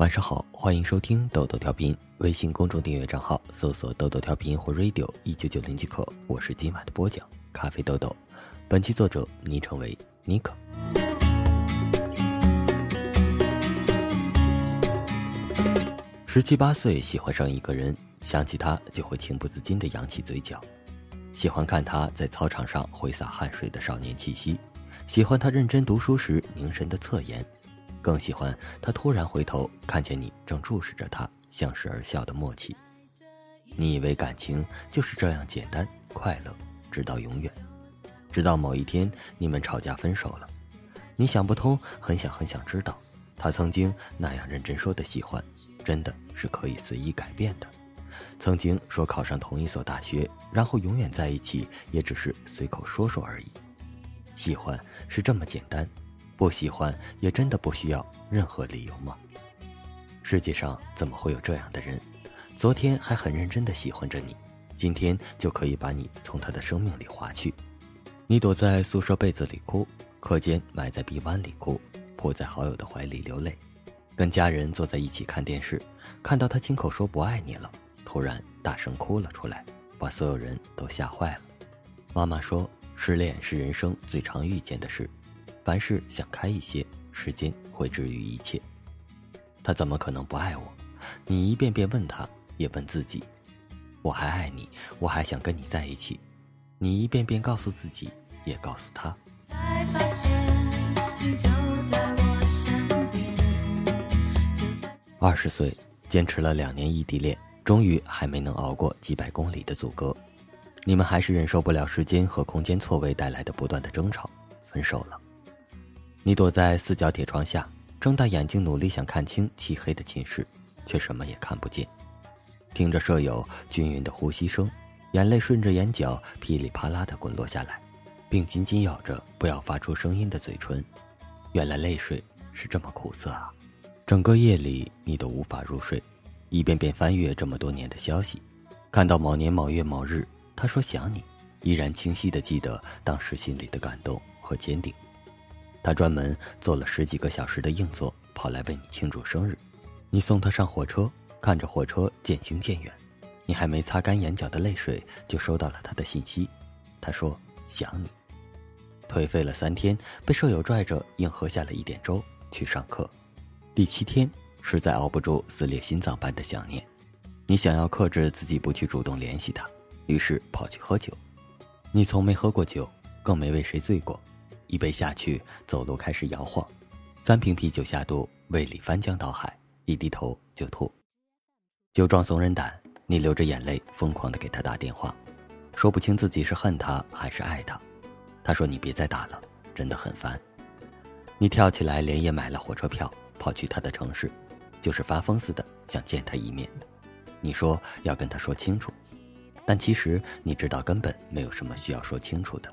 晚上好，欢迎收听豆豆调频，微信公众订阅账号搜索“豆豆调频”或 “radio 一九九零”即可。我是今晚的播讲咖啡豆豆，本期作者昵称为尼克。十七八岁喜欢上一个人，想起他就会情不自禁的扬起嘴角，喜欢看他在操场上挥洒汗水的少年气息，喜欢他认真读书时凝神的侧颜。更喜欢他突然回头看见你正注视着他，相视而笑的默契。你以为感情就是这样简单快乐，直到永远，直到某一天你们吵架分手了，你想不通，很想很想知道，他曾经那样认真说的喜欢，真的是可以随意改变的。曾经说考上同一所大学，然后永远在一起，也只是随口说说而已。喜欢是这么简单。不喜欢也真的不需要任何理由吗？世界上怎么会有这样的人？昨天还很认真的喜欢着你，今天就可以把你从他的生命里划去。你躲在宿舍被子里哭，课间埋在臂弯里哭，扑在好友的怀里流泪，跟家人坐在一起看电视，看到他亲口说不爱你了，突然大声哭了出来，把所有人都吓坏了。妈妈说，失恋是人生最常遇见的事。凡事想开一些，时间会治愈一切。他怎么可能不爱我？你一遍遍问他，也问自己：我还爱你，我还想跟你在一起。你一遍遍告诉自己，也告诉他。二十岁，坚持了两年异地恋，终于还没能熬过几百公里的阻隔。你们还是忍受不了时间和空间错位带来的不断的争吵，分手了。你躲在四角铁窗下，睁大眼睛努力想看清漆黑的寝室，却什么也看不见。听着舍友均匀的呼吸声，眼泪顺着眼角噼里啪啦的滚落下来，并紧紧咬着不要发出声音的嘴唇。原来泪水是这么苦涩啊！整个夜里你都无法入睡，一遍遍翻阅这么多年的消息，看到某年某月某日他说想你，依然清晰的记得当时心里的感动和坚定。他专门坐了十几个小时的硬座，跑来为你庆祝生日。你送他上火车，看着火车渐行渐远，你还没擦干眼角的泪水，就收到了他的信息。他说想你。颓废了三天，被舍友拽着硬喝下了一点粥去上课。第七天，实在熬不住撕裂心脏般的想念，你想要克制自己不去主动联系他，于是跑去喝酒。你从没喝过酒，更没为谁醉过。一杯下去，走路开始摇晃；三瓶啤酒下肚，胃里翻江倒海，一低头就吐。酒壮怂人胆，你流着眼泪，疯狂的给他打电话，说不清自己是恨他还是爱他。他说：“你别再打了，真的很烦。”你跳起来，连夜买了火车票，跑去他的城市，就是发疯似的想见他一面。你说要跟他说清楚，但其实你知道根本没有什么需要说清楚的。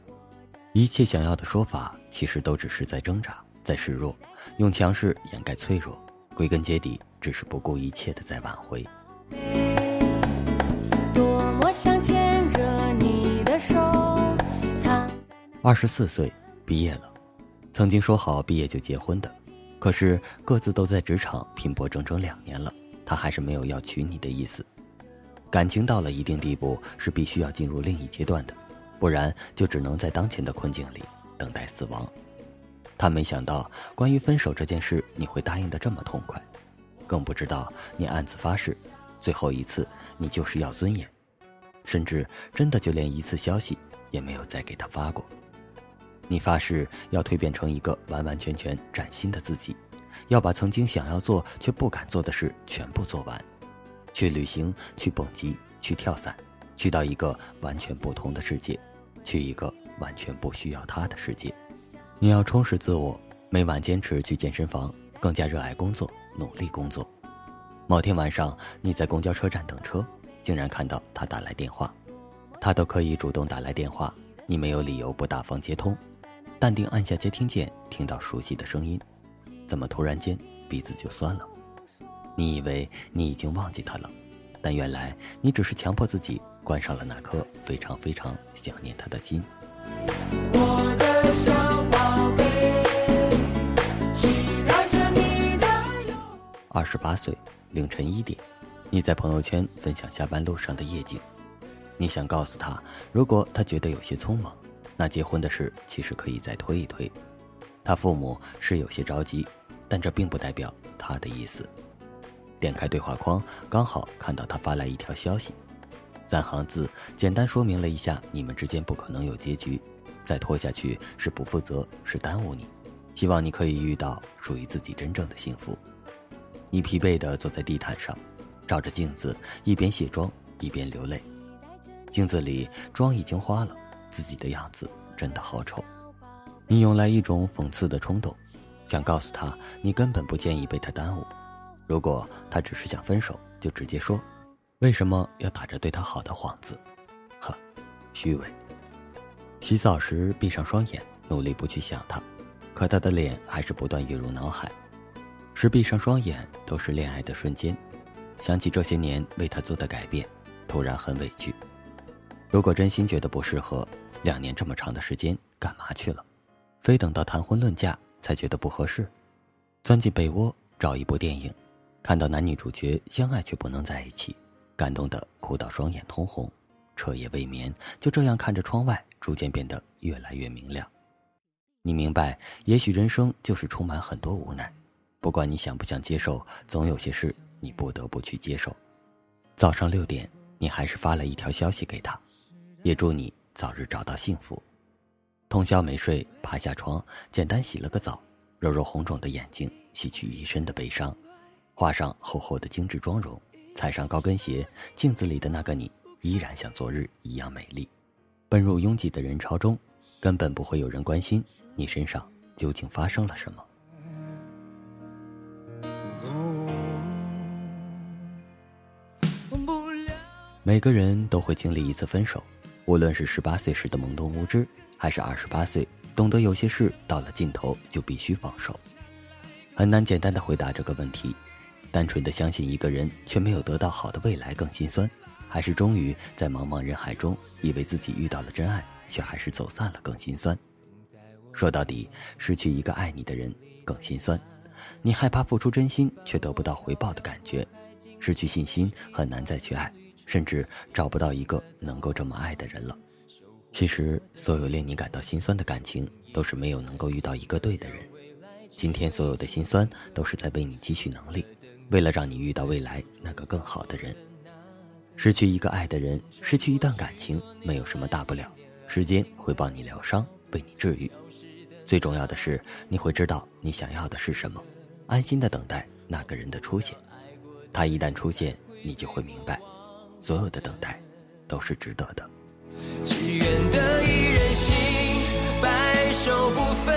一切想要的说法，其实都只是在挣扎，在示弱，用强势掩盖脆弱，归根结底，只是不顾一切的在挽回。多么想牵着你的手二十四岁毕业了，曾经说好毕业就结婚的，可是各自都在职场拼搏整整两年了，他还是没有要娶你的意思。感情到了一定地步，是必须要进入另一阶段的。不然就只能在当前的困境里等待死亡。他没想到关于分手这件事你会答应的这么痛快，更不知道你暗自发誓，最后一次你就是要尊严，甚至真的就连一次消息也没有再给他发过。你发誓要蜕变成一个完完全全崭新的自己，要把曾经想要做却不敢做的事全部做完，去旅行，去蹦极，去跳伞。去到一个完全不同的世界，去一个完全不需要他的世界。你要充实自我，每晚坚持去健身房，更加热爱工作，努力工作。某天晚上，你在公交车站等车，竟然看到他打来电话，他都可以主动打来电话，你没有理由不大方接通。淡定按下接听键，听到熟悉的声音，怎么突然间鼻子就酸了？你以为你已经忘记他了，但原来你只是强迫自己。关上了那颗非常非常想念他的心。二十八岁，凌晨一点，你在朋友圈分享下班路上的夜景。你想告诉他，如果他觉得有些匆忙，那结婚的事其实可以再推一推。他父母是有些着急，但这并不代表他的意思。点开对话框，刚好看到他发来一条消息，三行字，简单说明了一下你们之间不可能有结局，再拖下去是不负责，是耽误你。希望你可以遇到属于自己真正的幸福。你疲惫地坐在地毯上，照着镜子，一边卸妆一边流泪。镜子里妆已经花了，自己的样子真的好丑。你涌来一种讽刺的冲动，想告诉他你根本不介意被他耽误。如果他只是想分手，就直接说，为什么要打着对他好的幌子？呵，虚伪。洗澡时闭上双眼，努力不去想他。可他的脸还是不断跃入脑海，是闭上双眼都是恋爱的瞬间，想起这些年为他做的改变，突然很委屈。如果真心觉得不适合，两年这么长的时间干嘛去了？非等到谈婚论嫁才觉得不合适？钻进被窝找一部电影，看到男女主角相爱却不能在一起，感动的哭到双眼通红，彻夜未眠，就这样看着窗外逐渐变得越来越明亮。你明白，也许人生就是充满很多无奈，不管你想不想接受，总有些事你不得不去接受。早上六点，你还是发了一条消息给他，也祝你早日找到幸福。通宵没睡，爬下床，简单洗了个澡，揉揉红肿的眼睛，洗去一身的悲伤，画上厚厚的精致妆容，踩上高跟鞋，镜子里的那个你依然像昨日一样美丽，奔入拥挤的人潮中，根本不会有人关心。你身上究竟发生了什么？每个人都会经历一次分手，无论是十八岁时的懵懂无知，还是二十八岁懂得有些事到了尽头就必须放手。很难简单的回答这个问题。单纯的相信一个人却没有得到好的未来更心酸，还是终于在茫茫人海中以为自己遇到了真爱，却还是走散了更心酸？说到底，失去一个爱你的人更心酸。你害怕付出真心却得不到回报的感觉，失去信心很难再去爱，甚至找不到一个能够这么爱的人了。其实，所有令你感到心酸的感情，都是没有能够遇到一个对的人。今天所有的心酸，都是在为你积蓄能力，为了让你遇到未来那个更好的人。失去一个爱的人，失去一段感情，没有什么大不了，时间会帮你疗伤，为你治愈。最重要的是，你会知道你想要的是什么，安心的等待那个人的出现。他一旦出现，你就会明白，所有的等待都是值得的。只愿得一人心，白首不分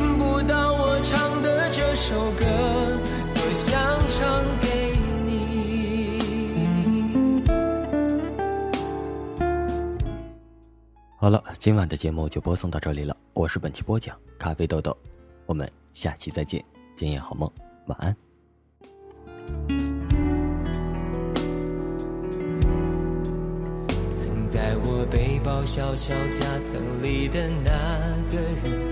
到我唱的这首歌，多想唱给你。好了，今晚的节目就播送到这里了。我是本期播讲咖啡豆豆，我们下期再见，今夜好梦，晚安。曾在我背包小小夹层里的那个人，